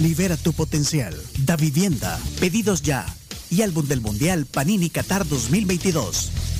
libera tu potencial, Da Vivienda, pedidos ya y álbum del Mundial Panini Qatar 2022.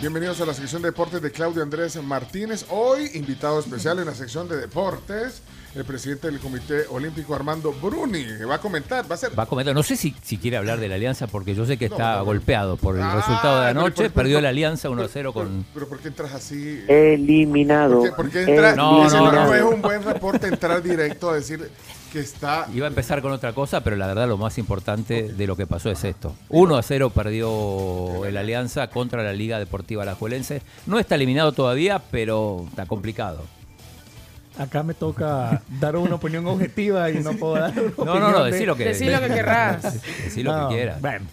Bienvenidos a la sección de deportes de Claudio Andrés Martínez. Hoy, invitado especial en la sección de deportes, el presidente del Comité Olímpico Armando Bruni, que va a comentar, va a ser... Va a comentar, no sé si, si quiere hablar de la alianza, porque yo sé que está no, no. golpeado por el Ah, resultado de pero anoche, por- perdió la alianza 1-0 Pero, con... pero ¿por qué entras así? Eliminado. ¿Por qué, por qué entra- No, ese no, no, no. es un buen reporte entrar directo a decir que está... Iba a empezar con otra cosa, pero la verdad lo más importante de lo que pasó es esto. 1 a 0 perdió el Alianza contra la Liga Deportiva Alajuelense. No está eliminado todavía, pero está complicado. Acá me toca dar una opinión objetiva y no puedo dar una No, no, no, de- decí lo que, Decí lo que querrás. decí lo No, que quieras. Bueno,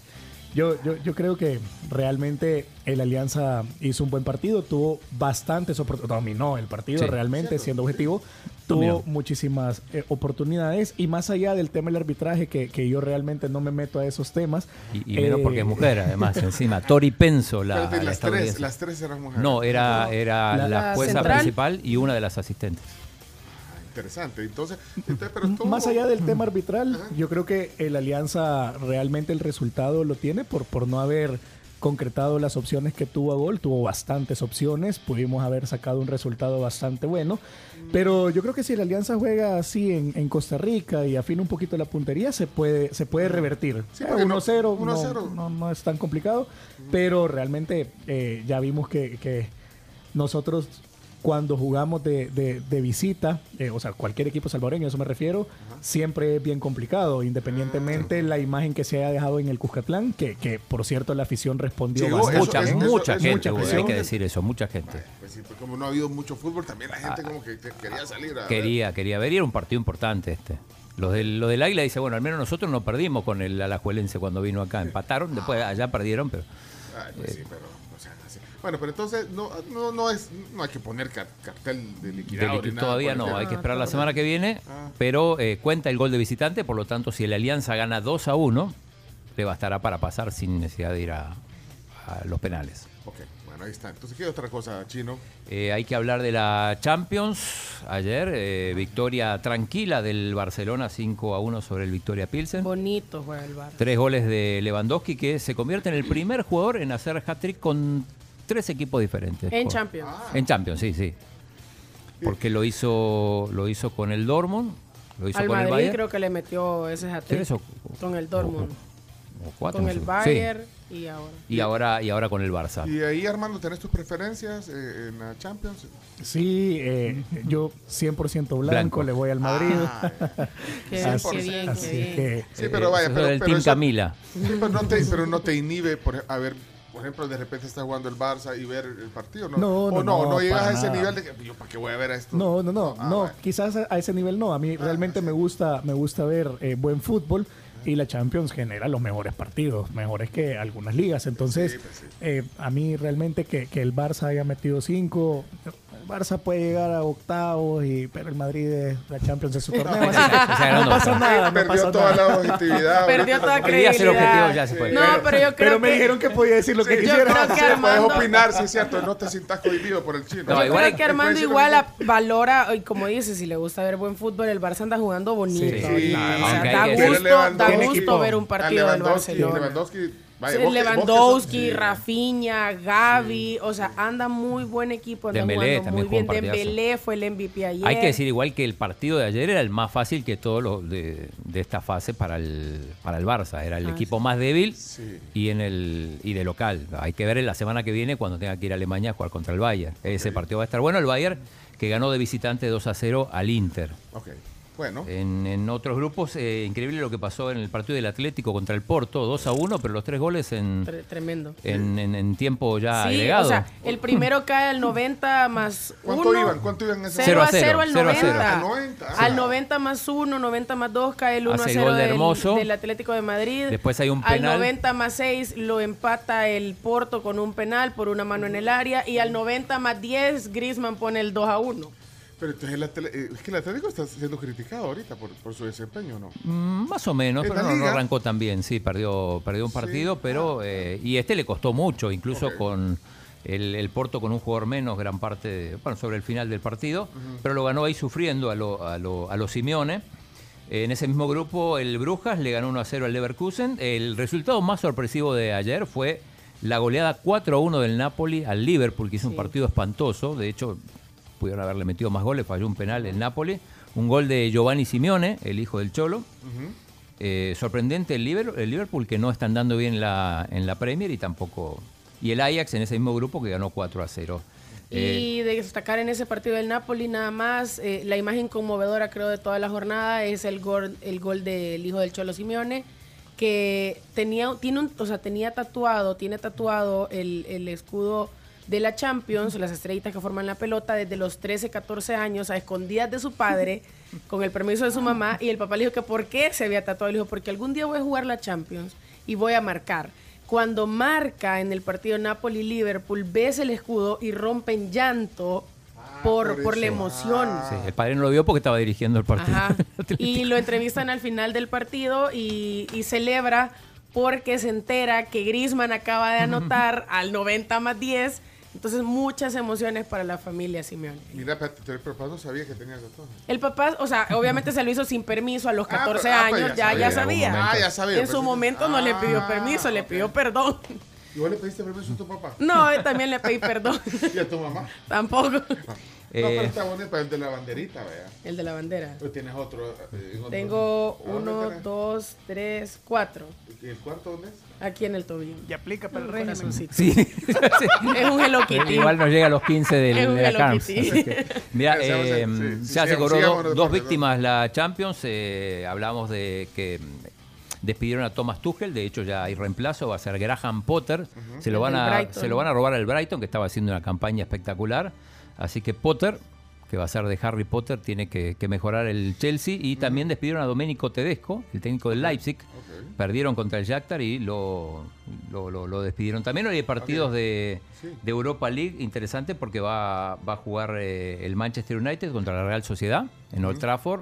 yo, yo, yo creo que realmente el Alianza hizo un buen partido, tuvo bastantes oportunidades, dominó el partido Sí. realmente, siendo objetivo, tuvo muchísimas eh, oportunidades y más allá del tema del arbitraje, que, que yo realmente no me meto a esos temas. Y, y menos eh, porque es mujer, además, encima. Tori Penso, la, Espérate, la las, tres, las tres eran mujeres. No, era, era La- la, la jueza central. principal y una de las asistentes. Interesante. Entonces, entonces pero todo- Más allá del tema arbitral, yo creo que el Alianza realmente el resultado lo tiene por, por no haber concretado las opciones que tuvo a gol. Tuvo bastantes opciones, pudimos haber sacado un resultado bastante bueno. Pero yo creo que si la Alianza juega así en, en Costa Rica y afina un poquito la puntería, se puede, se puede revertir. Sí, Eh, porque no- 1-0 no, 1-0. no- no es tan complicado, pero realmente eh, ya vimos que, que nosotros cuando jugamos de, de- de visita, eh, o sea, cualquier equipo salvadoreño, a eso me refiero, siempre es bien complicado, independientemente de la imagen que se haya dejado en el Cuscatlán, que, que por cierto la afición respondió Llegó, bastante. eso- mucha, eso- mucha eso- gente, mucha güey, hay que decir eso, mucha gente. Pues sí, pues como no ha habido mucho fútbol, también la gente como que que quería salir a ver. Quería, quería ver, y era un partido importante este. Los del, lo del Águila dice, bueno, al menos nosotros no perdimos con el Alajuelense cuando vino acá. Empataron, después allá perdieron, pero Ay, pues sí, pero, así. Bueno, pero entonces no, no, no, es, no hay que poner ca- cartel de de liquidado. liqui- ni nada todavía no, hay que esperar la semana que viene, Ah. pero eh, cuenta el gol de visitante, por lo tanto, si el Alianza gana 2 a 1, le bastará para pasar sin necesidad de ir a, a los penales. Ok, bueno, ahí está. Entonces, ¿qué otra cosa, Chino? Eh, hay que hablar de la Champions. Ayer, eh, victoria tranquila del Barcelona 5 a 1 sobre el Victoria Pilsen. Bonito juega el bar. Tres goles de Lewandowski que se convierte en el primer jugador en hacer hat-trick con tres equipos diferentes. En Champions. En Champions, sí, sí. Porque lo hizo lo hizo con el Dortmund, lo hizo Al con el Madrid Bayern. creo que le metió ese ¿Tres o- con el Dortmund, o cuatro, con no el sé. Bayern y ahora. Y ahora y ahora con el Barça. Y ahí, Armando, ¿tenés tus preferencias eh, en la Champions? Sí, eh, yo 100% blanco, Blanco. le voy al Madrid. Ah, Qué, Así- qué bien, así qué bien. que sí, pero vaya, pero, pero Team eso- Camila. Sí, pero, no te, pero no te inhibe, por, ver, por ejemplo, de repente está jugando el Barça y ver el partido, ¿no? No, o no, no, no, no, llegas a ese nada. nivel de que yo, ¿para qué voy a ver esto? No, no, no, Ah, no, bueno. quizás a ese nivel no. A mí realmente me gusta, me gusta ver eh, buen fútbol y la Champions genera los mejores partidos, mejores que algunas ligas. Entonces, Sí, pues sí. eh, a mí realmente que, que el Barça haya metido cinco, Barça puede llegar a octavos, y, pero el Madrid es la Champions es su torneo. así que O sea, no, no pasa nada, no Perdió pasa toda nada. la objetividad. Perdió toda Quería ser objetivo, credibilidad. ya se fue. No, pero yo creo Pero me que... dijeron que podía decir lo que Yo quisiera. creo que Sí, Armando- puedes opinar, sí es cierto, no te sientas cohibido por el chino. No, Yo igual creo que Armando igual de- a- valora, y como dice, si le gusta ver buen fútbol, el Barça anda jugando bonito. Sí, sí, o sea, da que gusto, da gusto ver un partido del Barcelona. Lewandowski, vaya, vos vos Lewandowski, sos- Rafinha, Gaby, o sea, anda muy buen equipo, anda Dembélé también muy bien. jugó un partidazo. Dembélé fue el MVP ayer. Hay que decir igual que el partido de ayer era el más fácil que todos los de, de esta fase para el, para el Barça. Era el Ah, equipo más débil Sí. y en el y de local. Hay que ver en la semana que viene cuando tenga que ir a Alemania a jugar contra el Bayern. Ese partido va a estar bueno. El Bayern que ganó de visitante 2 a 0 al Inter. Ok. Bueno. En, en otros grupos, eh, increíble lo que pasó en el partido del Atlético contra el Porto, 2 a 1, pero los tres goles en, Tre- Tremendo. en, en- en tiempo ya Sí, agregado. o sea, el primero cae al 90 más 1. ¿Cuánto iban? ¿Cuánto iban en ese 0 a Cero a 0 al cero, 90. cero a cero. Al 90, ah. Al 90 más 1, 90 más 2 cae el 1 a Hace el 0 gol de del, Hermoso. del Atlético de Madrid. Después hay un Al penal. 90 más 6 lo empata el Porto con un penal por una mano en el área. Y al 90 más 10 Griezmann pone el 2 a 1. Pero entonces el eh, es que el Atlético está siendo criticado ahorita por, por su desempeño, ¿no? Mm, Más o menos, ¿En pero no, arrancó tan bien, sí, perdió, perdió un partido, pero eh, y este le costó mucho, incluso con el, el Porto con un jugador menos, gran parte, de- bueno, sobre el final del partido, pero lo ganó ahí sufriendo a lo, a lo, a lo Simeone. En ese mismo grupo, el Brujas le ganó 1 a 0 al Leverkusen. El resultado más sorpresivo de ayer fue la goleada 4 a 1 del Napoli al Liverpool, que hizo un partido espantoso. De hecho, pudieron haberle metido más goles, falló un penal el Napoli. Un gol de Giovanni Simeone, el hijo del Cholo. Eh, sorprendente el Liverpool, el Liverpool que no está andando bien en la, en la Premier y tampoco. Y el Ajax en ese mismo grupo que ganó 4 a 0. Eh, Y de destacar en ese partido del Napoli nada más, eh, la imagen conmovedora creo de toda la jornada es el gol, el gol del hijo del Cholo Simeone, que tenía, tiene un, o sea, tenía tatuado, tiene tatuado el, el escudo de la Champions, las estrellitas que forman la pelota, desde los 13, 14 años, a escondidas de su padre, con el permiso de su mamá, y el papá le dijo que por qué se había tatuado, le dijo, porque algún día voy a jugar la Champions y voy a marcar. Cuando marca en el partido Napoli-Liverpool, ves el escudo y rompe en llanto por, por por la emoción. sí, el padre no lo vio porque estaba dirigiendo el partido. Ajá. Y lo entrevistan al final del partido y, y celebra porque se entera que Grisman acaba de anotar al 90 más 10. Entonces, muchas emociones para la familia Simeone. Mira, espérate, el papá no sabía que tenía tatuaje. El papá, o sea, obviamente se lo hizo sin permiso a los Ah, 14 pero- ah, pues años, ya ya, ya sabía. sabía. Ah, ya sabía. En pues, su sí. momento no le pidió Ah, permiso, le pidió perdón. ¿Y vos le pediste permiso a tu papá? No, eh, también le pedí perdón. ¿Y a tu mamá? Tampoco. no, pero Eh, está bonito para el de la banderita, vea. El de la bandera. Pero tienes otro. eh, otro- Tengo ¿A dónde uno, tenés? dos, tres, cuatro. ¿Y el cuarto dónde es? Aquí en el tobillo. Y aplica para el régimen. corazoncito. sí. Es un Hello Kitty. Igual no llega a los 15 del, Es un de la Hello Carms. Kitty. así que- Mira, Sí, sí, eh, sí, sí, ya se sigamos, cobró do- dos víctimas la Champions. eh, hablamos de que mm, despidieron a Thomas Tuchel. De hecho, ya hay reemplazo. Va a ser Graham Potter. se, lo van a, Brighton. se lo van a robar al Brighton, que estaba haciendo una campaña espectacular. Así que Potter, que va a ser de Harry Potter, tiene que, que mejorar el Chelsea. Y también despidieron a Domenico Tedesco, el técnico del Leipzig. Perdieron contra el Shakhtar y lo, lo, lo- lo despidieron. También hoy hay partidos de, Sí. de Europa League interesante porque va, va a jugar eh, el Manchester United contra la Real Sociedad en Old Trafford.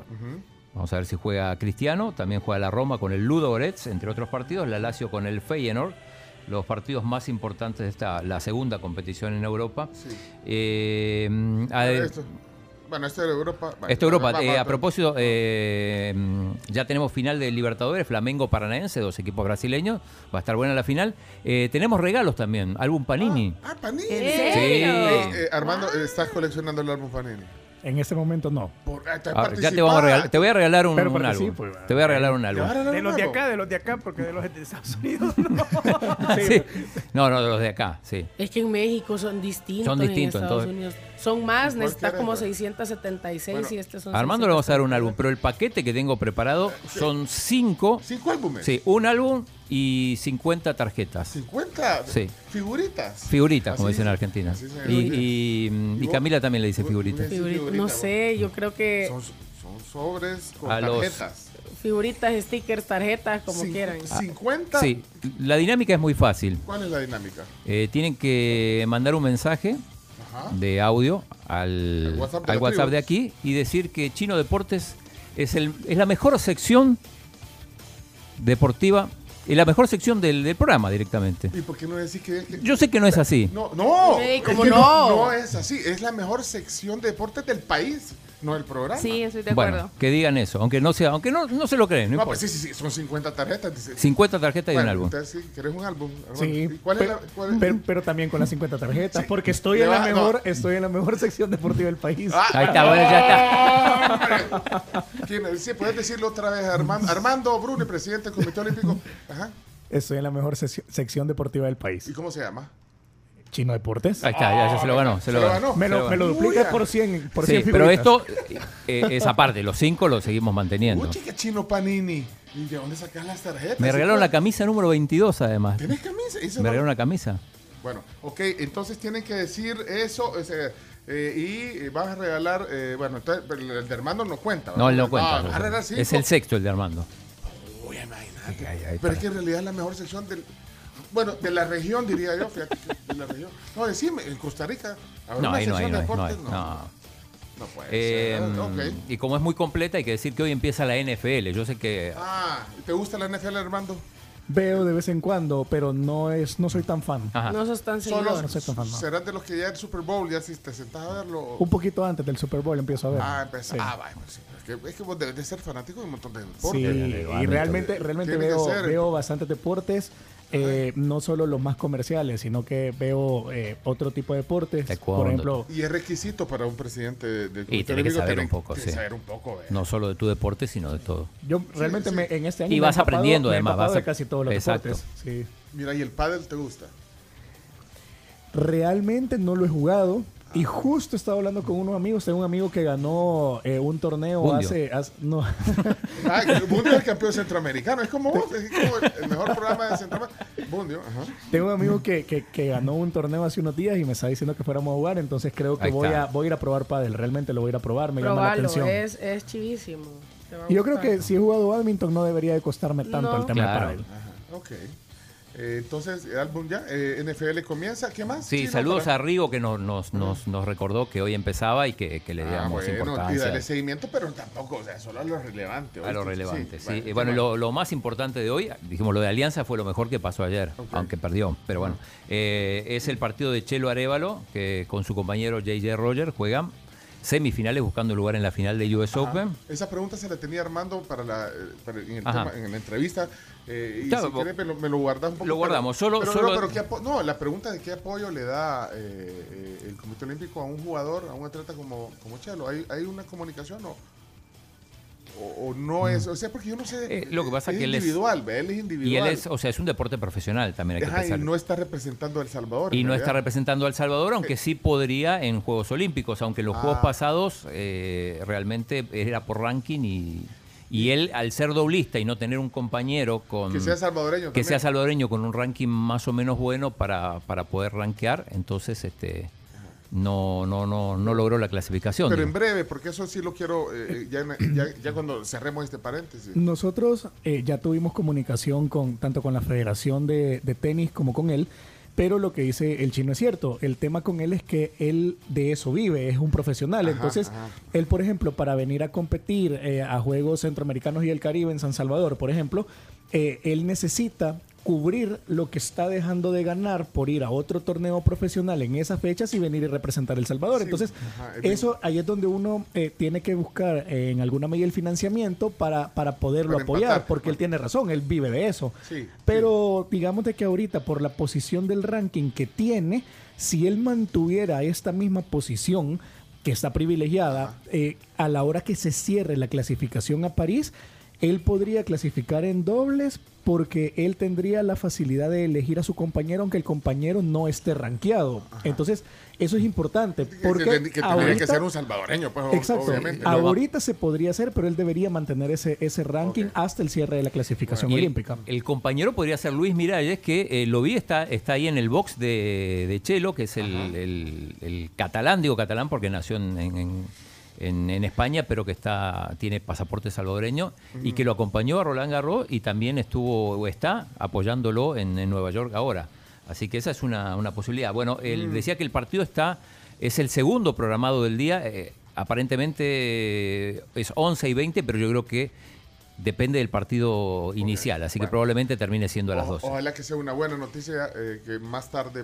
Vamos a ver si juega Cristiano. También juega la Roma con el Ludo Goretz, entre otros partidos. La Lazio con el Feyenoord. Los partidos más importantes de esta, la segunda competición en Europa. Sí. Eh, a-. Bueno, esto era Europa. Bueno, esto Europa. va, va, Eh, a propósito, eh, ya tenemos final de Libertadores, Flamengo Paranaense, dos equipos brasileños. Va a estar buena la final. Eh, tenemos regalos también. Álbum Panini. Ah, Panini. ¿En Eh, serio? eh, Armando, ¿estás coleccionando el álbum Panini? En ese momento no. Por, ah, te Ah, ya te vamos a regalar. Te voy a regalar un, Pero un álbum. Te voy a regalar un ¿Te álbum. De un los de acá, de los de acá, porque de los de Estados Unidos no. Sí. No, no, de los de acá, sí. Es que en México son distintos. Son distintos, En Estados entonces. Unidos. Son más, ¿Cuál necesitas quieres, como pues? 676 Bueno, y este son Armando le vamos a dar un álbum, pero el paquete que tengo preparado son cinco. ¿Cinco álbumes? Sí, un álbum y 50 tarjetas. ¿50? Sí. ¿Figuritas? Figuritas, como dicen en Argentina. Y, y, y? Camila también le dice figuritas. figurita, no sé, yo creo que Son, son sobres con A los- tarjetas. figuritas, stickers, tarjetas, como Cin- quieran. ¿50? Sí, la dinámica es muy fácil. ¿Cuál es la dinámica? Eh, tienen que mandar un mensaje Ajá. de audio al, Al WhatsApp de al WhatsApp de aquí y decir que Chino Deportes es, el, es la mejor sección deportiva y la mejor sección del, del programa directamente. ¿Y por qué no decís que, que- Yo sé que no es así. No, no. Es ¿cómo que no? no? es así. Es la mejor sección de deportes del país, no el programa. Sí, estoy de acuerdo. Bueno, que digan eso, aunque no sea, aunque no, no se lo creen, no, No, pues sí, sí, sí, son 50 tarjetas. dice. 50 tarjetas y Bueno, un álbum. Entonces, sí, ¿querés un álbum? hermano? Sí, ¿Y ¿Cuál es pero, la, cuál es- pero, pero también con las 50 tarjetas, Sí. porque estoy en, la va- no. mejor, estoy en la mejor sección deportiva del país. Ah, Ahí está, bueno, ya está. ¿Quién- Sí, puedes decirlo otra vez, Armando, Armando Bruni, presidente del Comité Olímpico. Ajá. Estoy en la mejor sec- sección deportiva del país. ¿Y cómo se llama? Chino Deportes. Ahí está, ya, ya se lo ganó. Se, Se lo lo ganó. ganó. Me lo, me lo por 100, por Sí, 100 pero esto eh, es aparte, los cinco los seguimos manteniendo. Uy, chica, chino Panini. ¿Y de dónde sacas las tarjetas? Me ¿Sí regalaron la camisa número 22 además. ¿Tenés camisa? Eso Me no- regalaron una camisa. Bueno, ok, entonces tienen que decir eso o sea, eh, y eh, vas a regalar, eh, bueno, el de Armando no cuenta. No, él no Ah, cuenta. vas a regalar cinco. es el sexto el de Armando. Uy, imagínate. Pero es que en realidad es la mejor sección del... Bueno, de la región diría yo, fíjate, de la región. No, decime, en Costa Rica, ¿habrá No, una ahí no hay, de hay, no hay. deportes? no. no puede Eh, ser. Ok. Y como es muy completa, hay que decir que hoy empieza la NFL. Yo sé que Ah, ¿te gusta la NFL, Armando? Veo de vez en cuando, pero no es no soy tan fan. Ajá. No sos tan seguidor. no soy tan fan, no. serás de los que ya el Super Bowl, ya si te sentás a verlo. o- Un poquito antes del Super Bowl empiezo a ver. Ah, empezó. Sí. Ah, vaya, pues sí. Es que, es que vos debes de ser fanático de un montón de Sí, deportes. y realmente, realmente Tiene que veo, ser. veo bastantes deportes, eh, no solo los más comerciales, sino que veo eh, otro tipo de deportes. Taekwondo. Por ejemplo, Y es requisito para un presidente del Y Comité tiene que Olímpico saber tener- un poco, tiene que sí. saber un poco, eh. no solo de tu deporte, sino de todo. yo realmente sí. Me, en este año Y me he vas empapado- aprendiendo, me he además, empapado vas de a- casi todos los Exacto. deportes. Sí. Mira, ¿y el pádel te gusta? Realmente no lo he jugado. Y justo estaba hablando con unos amigos. Tengo un amigo que ganó eh, un torneo Bundio. hace, hace- No. Ah, Bundio es el campeón centroamericano. Es como vos, es como el- mejor programa de Centroamérica. Bundio, ajá. Tengo un amigo que, que- que ganó un torneo hace unos días y me está diciendo que fuéramos a jugar. Entonces creo que voy a, voy a ir a probar pádel. Realmente lo voy a ir a probar. Me llama la atención. es, es chivísimo. Yo creo que si he jugado badminton no debería de costarme tanto No. el tema Claro. de pádel. Ajá, ok. Eh, entonces, el álbum ya, eh, NFL comienza. ¿Qué más? Sí, Chino, saludos para- a Rigo que nos, nos, nos, nos recordó que hoy empezaba y que, que le Ah, bueno, y importancia darle seguimiento, pero tampoco, o sea, solo a lo relevante. a lo ¿oíste? relevante. Sí, ¿qué Y bueno, lo, lo más importante de hoy, dijimos, lo de Alianza fue lo mejor que pasó ayer, aunque perdió. Pero bueno, eh, es el partido de Chelo Arevalo, que con su compañero JJ Roger juegan semifinales buscando lugar en la final de US Ajá. Open. Esa pregunta se la tenía Armando para la, eh, para- en, el tema- en la entrevista. eh, y Claro, si quieres me lo, me lo guardas un poco. Lo pero- guardamos, solo- pero, solo- No, pero ¿qué apo- no, la pregunta de qué apoyo le da eh, eh, el Comité Olímpico a un jugador, a un atleta como, como Chelo. ¿Hay, ¿Hay una comunicación o, o, o no es? O sea, porque yo no sé. Mm. Eh, lo que pasa es que él es- individual, él es individual. Y él es, o sea, es un deporte profesional también hay que Ajá, y no está representando a El Salvador. Y no está representando a El Salvador, aunque sí podría en Juegos Olímpicos, aunque en los Ah. Juegos pasados eh, realmente era por ranking y, y él, al ser doblista y no tener un compañero con Que sea salvadoreño. que también. sea salvadoreño con un ranking más o menos bueno para, para poder rankear, entonces este no, no, no, no logró la clasificación. Pero digo. en breve, porque eso sí lo quiero, eh, ya, en- ya, ya cuando cerremos este paréntesis. Nosotros eh, ya tuvimos comunicación con tanto con la Federación de, de Tenis como con él, pero lo que dice el chino es cierto. El tema con él es que él de eso vive, es un profesional. Ajá, Entonces, ajá. él, por ejemplo, para venir a competir eh, a Juegos Centroamericanos y el Caribe en San Salvador, por ejemplo, eh, él necesita cubrir lo que está dejando de ganar por ir a otro torneo profesional en esas fechas y venir y representar El Salvador. Sí, Entonces, ajá, eso ahí es donde uno eh, tiene que buscar eh, en alguna medida el financiamiento para, para poderlo Para apoyar, empatar. porque él tiene razón, él vive de eso. Sí, Pero digamos de que ahorita, por la posición del ranking que tiene, si él mantuviera esta misma posición, que está privilegiada, eh, a la hora que se cierre la clasificación a París, él podría clasificar en dobles porque él tendría la facilidad de elegir a su compañero aunque el compañero no esté rankeado. Entonces, eso es importante. Que- Porque que, que tendría que ahorita- ser un salvadoreño, pues, Exacto. obviamente. Ahorita se podría hacer, pero él debería mantener ese, ese ranking hasta el cierre de la clasificación el- olímpica. El, compañero podría ser Luis Miralles, que eh, lo vi, está, está ahí en el box de, de Chelo, que es el, el- el catalán, digo catalán porque nació en, en- en- en- España, pero que está tiene pasaporte salvadoreño, y que lo acompañó a Roland Garros y también estuvo o está apoyándolo en, en Nueva York ahora. Así que esa es una, una posibilidad. Bueno, él decía que el partido está, es el segundo programado del día. eh, aparentemente es 11 y 20, pero yo creo que depende del partido inicial, así que probablemente termine siendo a las O- 12. Ojalá que sea una buena noticia, eh, que más tarde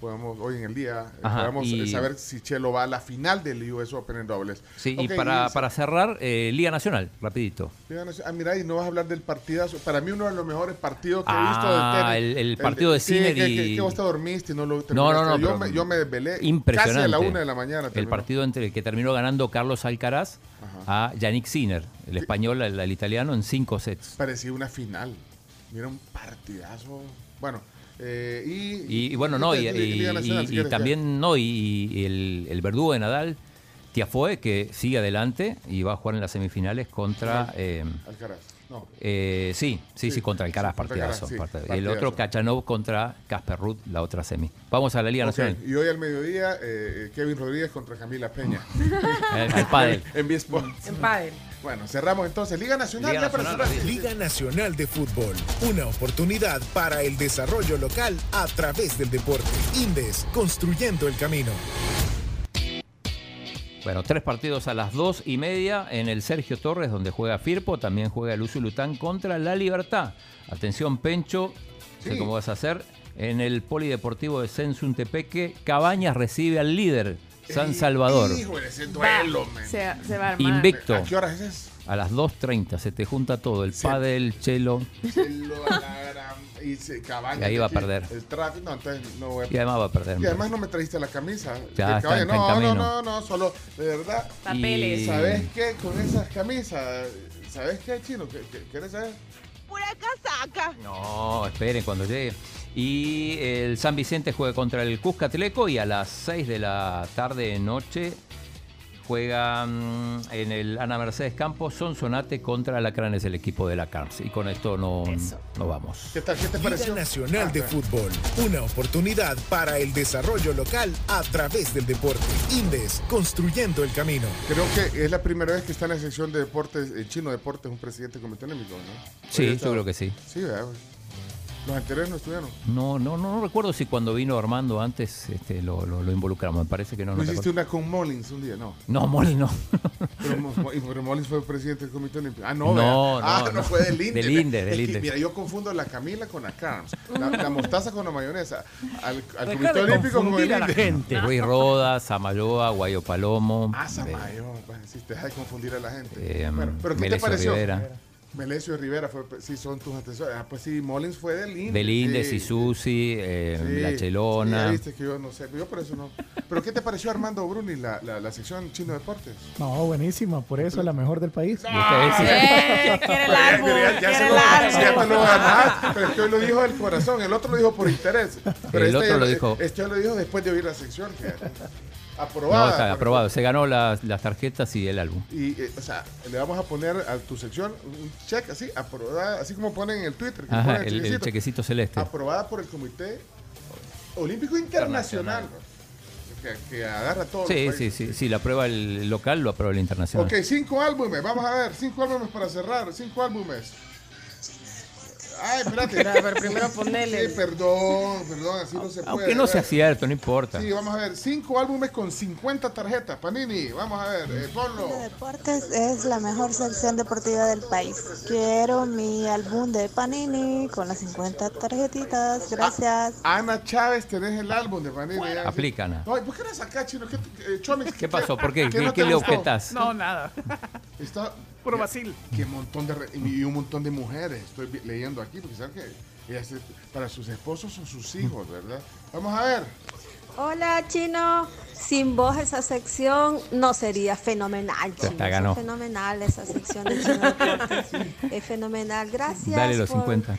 podamos, hoy en el día, eh, Ajá, podamos eh, y- saber si Chelo va a la final del US Open en dobles. Sí, Ok, y para, y- para cerrar, eh, Liga Nacional, rapidito. Ah, mira, y no vas a hablar del partidazo. Para mí, uno de los mejores partidos que he Ah, visto de tenis. el- el partido de sí, Sinner que, y- que- que vos te dormiste y no lo No, terminaste. no, no. Yo, pero me, yo me desvelé Impresionante. casi a la una de la mañana. El terminó. partido entre el que terminó ganando Carlos Alcaraz a Yannick Sinner, el español, el, el italiano, en cinco sets. Parecía una final. Mira, un partidazo. Bueno, Eh, y, Y, y bueno, no, y, Nacional, si también no, y, y el, el verdugo de Nadal, Tiafoe, que sigue adelante y va a jugar en las semifinales contra. eh. Alcaraz. No. eh, sí, sí, sí, Sí, contra Alcaraz, partidazo. Sí, partidazo. el otro. Kachanov contra Casper Ruth, la otra semi. Vamos a la Liga Nacional. Y hoy al mediodía, eh, Kevin Rodríguez contra Camila Peña. El, el pádel. en B-Sports. En pádel. Bueno, cerramos entonces. Liga Nacional. Liga ya Nacional, cerrar. Liga Nacional de Fútbol, una oportunidad para el desarrollo local a través del deporte. Indes, construyendo el camino. Bueno, tres partidos a las dos y media en el Sergio Torres, donde juega Firpo. También juega el Usulután contra La Libertad. Atención, Pencho, sé Sí. cómo vas a hacer. En el Polideportivo de Sensuntepeque, Cabañas recibe al líder, San Salvador. Híjole, ese duelo, man. Se, se va a armar. Invicto. ¿A qué horas es? A las 2.30 se te junta todo, el Sí. pádel, chelo, Chelo, a la gran- y se cabaña Y ahí va a aquí, perder. El tráfico, no, entonces no voy a y además va a perder. Y además no me trajiste la camisa. Ya Que está cabaña, en no, no, camino. no, no, solo, de verdad. Papeles. Y- ¿Sabes qué? Con esas camisas, ¿sabes qué, chino? ¿Qué, qué- quieres saber? No, esperen cuando llegue. Y el San Vicente juega contra el Cuscatleco y a las 6 de la tarde noche juega mm, en el Ana Mercedes Campos Sonsonate contra Alacranes, el equipo de la CARMS. Y con esto no, no vamos. ¿Qué tal? ¿Qué te Liga pareció? Nacional Ah, de. Fútbol, una oportunidad para el desarrollo local a través del deporte. Indes, construyendo el camino. Creo que es la primera vez que está en la sección de deportes, el chino deportes, un presidente comité olímpico, ¿no? Sí, yo creo que sí. Sí, ¿verdad? Los anteriores no estuvieron. No, no, no, no recuerdo si cuando vino Armando antes este, lo, lo- lo involucramos. Me parece que no. No, no te hiciste una con Mullins un día, no. No, Molly, no. Pero, pero Mullins fue presidente del comité olímpico. Ah, no, No, Ah, no, no. fue del INDE. Del INDE, del INDE. Mira, yo confundo la Camila con la Carms. La, la mostaza con la mayonesa. Al, al Deja comité de olímpico con el a la INDE. gente. Ruiz Rodas, Samayoa, Guayo Palomo. Ah, eh, Samayo. Bueno, sí, te deja de confundir a la gente. eh, Bueno, pero ¿qué te pareció? Rivera. Melesio Rivera fue, sí, son tus antecesores. Ah, pues sí, Mullins fue del INDE. Del Indes sí. y Susi, eh, Sí, La sí, Chelona. viste que yo no sé, yo por eso no. Pero ¿qué te pareció Armando Bruni, la, la, la sección Chino Deportes? No, buenísima, por eso la mejor del país. Sí. Eh, quiere el árbol, Ya- se lo- ya te lo pero es que hoy lo dijo del corazón, el otro lo dijo por interés. Pero El este otro lo dijo- Este lo dijo después de oír la sección. No, Aprobada. está aprobado. Se ganó las, las tarjetas y el álbum. Y, eh, o sea, le vamos a poner a tu sección un check así, aprobada, así como ponen en el Twitter. que Ajá, el, el chequecito. chequecito celeste. Aprobada por el Comité Olímpico Internacional. Que, que agarra todo. Sí, sí, sí. Si la aprueba el local, lo aprueba el internacional. Ok, cinco álbumes, vamos a ver, cinco álbumes para cerrar, cinco álbumes. Ay, espérate. Pero, pero primero ponele. Sí, perdón, perdón, así no se puede. Aunque no sea A ver. cierto, no importa. Sí, vamos a ver, cinco álbumes con 50 tarjetas, Panini, vamos a ver, eh, ponlo. Deportes es la mejor sección deportiva del país. Quiero mi álbum de Panini con las 50 tarjetitas. Gracias. Ana Chávez, tenés el álbum de Panini. sí. Aplica, Ana. No, ¿y ¿por qué eres acá, chino? ¿Qué, eh, Chomix, ¿Qué pasó? ¿Por qué? ¿Qué, no qué le objetas? No, nada. Está, Puro vacil. Qué montón de y un montón de mujeres estoy leyendo aquí porque saben que ellas, para sus esposos son sus hijos, ¿verdad? Vamos a ver. Hola, Chino. Sin vos esa sección no sería fenomenal, Chino. está, ganó. Es fenomenal esa sección de Chino. Es fenomenal. Gracias Dale los por 50.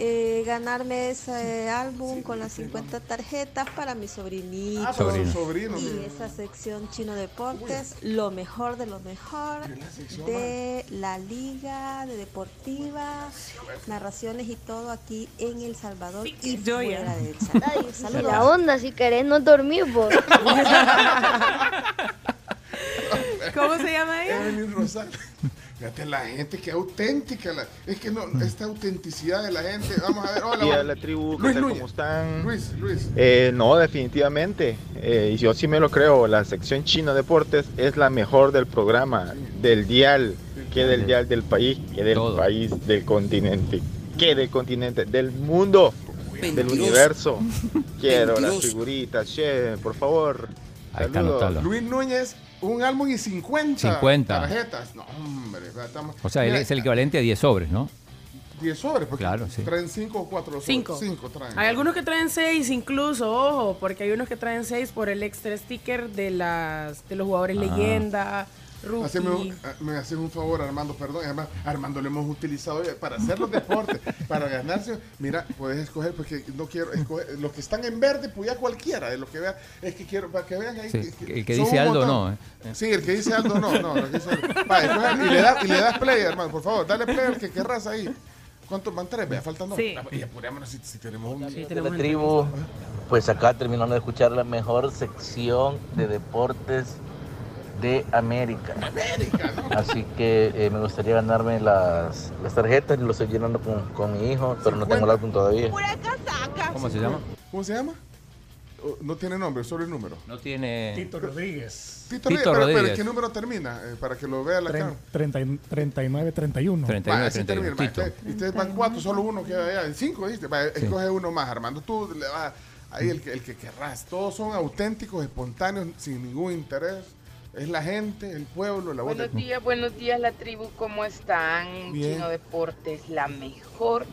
Eh, ganarme ese álbum con las 50 tarjetas para mi sobrinito. Ah, para Sobrino. su sobrino. Y esa sección Chino Deportes, lo mejor de lo mejor de la liga, de deportiva, narraciones y todo aquí en El Salvador y yo ya. fuera de El Salvador. Saludos. La onda, si querés no dormir vos. ¿Cómo se llama ella? Evelyn Rosal. Fíjate la gente, qué auténtica. la- es que no, esta autenticidad de la gente. Vamos a ver. Hola, Y a la tribu, ¿qué Luis tal? Núñez. ¿Cómo están? Luis, Luis. Eh, no, definitivamente. Eh, y yo sí me lo creo. La sección Chino Deportes es la mejor del programa, del dial, que del dial del país, que del Todo. país, del continente, que del continente, del mundo, del universo. Quiero las figuritas, che, por favor. Ahí está, anotalo. Luis Núñez, un álbum y 50, 50. tarjetas. No, hombre. Estamos, O sea, él Mira, es el equivalente a 10 sobres, ¿no? 10 sobres, porque Claro, sí. traen 5 o 4 sobres. Cinco. 5 traen. Hay algunos que traen seis incluso, ojo, porque hay unos que traen seis por el extra sticker de las de los jugadores Ah. leyenda. Haceme un- ah, me haces un favor, Armando, perdón. Además, Armando lo hemos utilizado para hacer los deportes, para ganarse. Mira, puedes escoger, porque no quiero escoger. Los que están en verde, pues ya cualquiera de los que vean. Es que quiero, para que vean ahí. Sí, que- el que dice Aldo no, ¿eh? Sí, el que dice Aldo no, no. el que dice Aldo. Va, y, le das, y le das play, hermano, por favor. Dale play al que querrás ahí. ¿Cuántos van? Tres, vea, faltan dos. Sí. Ah, Y apurémonos si, si tenemos un. Sí, tenemos la tribu, pues acá terminando de escuchar la mejor sección de deportes de América. Así que eh, me gustaría ganarme las, las tarjetas y lo estoy llenando con, con mi hijo, pero no tengo el álbum todavía. ¿Cómo se llama? ¿Cómo se llama? Oh, No tiene nombre, solo el número. No tiene. Tito Rodríguez. Tito, Tito Rodríguez, pero. ¿qué número termina? Eh, para que lo vea la cámara. 39, 31. 31, Va, así 31. termina. Va, Tito. ustedes- ustedes van cuatro, solo uno queda allá. En cinco, ¿viste? Va, escoge uno más, Armando. Tú le vas ahí el que, el que querrás. Todos son auténticos, espontáneos, sin ningún interés. Es la gente, el pueblo, la voz Buenos días, buenos días la tribu, ¿cómo están? Bien. Chino Deportes, la mejor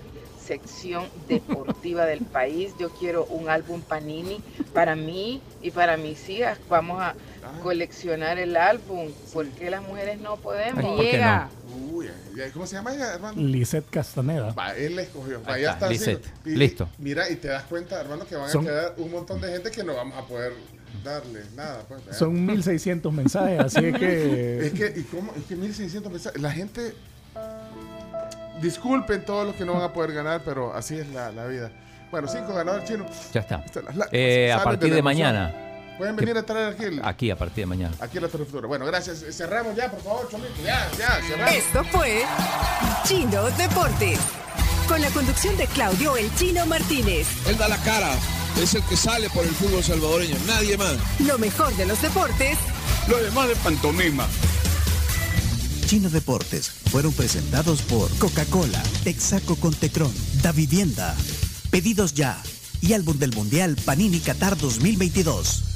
sección deportiva del país. Yo quiero un álbum Panini para mí y para mis hijas. Vamos a coleccionar el álbum. ¿Por qué las mujeres no podemos? Ay, ¿por qué Llega. Uy, ay, ¿Cómo se llama ella, Armando? Lisette Castaneda. Va, él le escogió. Va, ya está. Lisette. Listo. Mira, y te das cuenta, hermano, que van Son- a quedar un montón de gente que no vamos a poder darle nada. Pues, ¿eh? Son 1600 mensajes, así es que. Es que, ¿y cómo? Es que 1600 mensajes. La gente. Disculpen todos los que no van a poder ganar, pero así es la, la vida. Bueno, cinco ganadores chinos. Ya está. Eh, a partir de mañana. Pueden venir a traer aquí, el- Aquí, a partir de mañana. aquí la Torre Futura. Bueno, gracias. Cerramos ya, por favor, Cholito. Ya, ya, cerramos. Esto fue Chino Deportes. Con la conducción de Claudio El Chino Martínez. Él da la cara, es el que sale por el fútbol salvadoreño, nadie más. Lo mejor de los deportes Lo demás de pantomima. Chino Deportes fueron presentados por Coca-Cola, Texaco con Tetrón, Da Vivienda, Pedidos Ya y álbum del Mundial Panini Qatar 2022.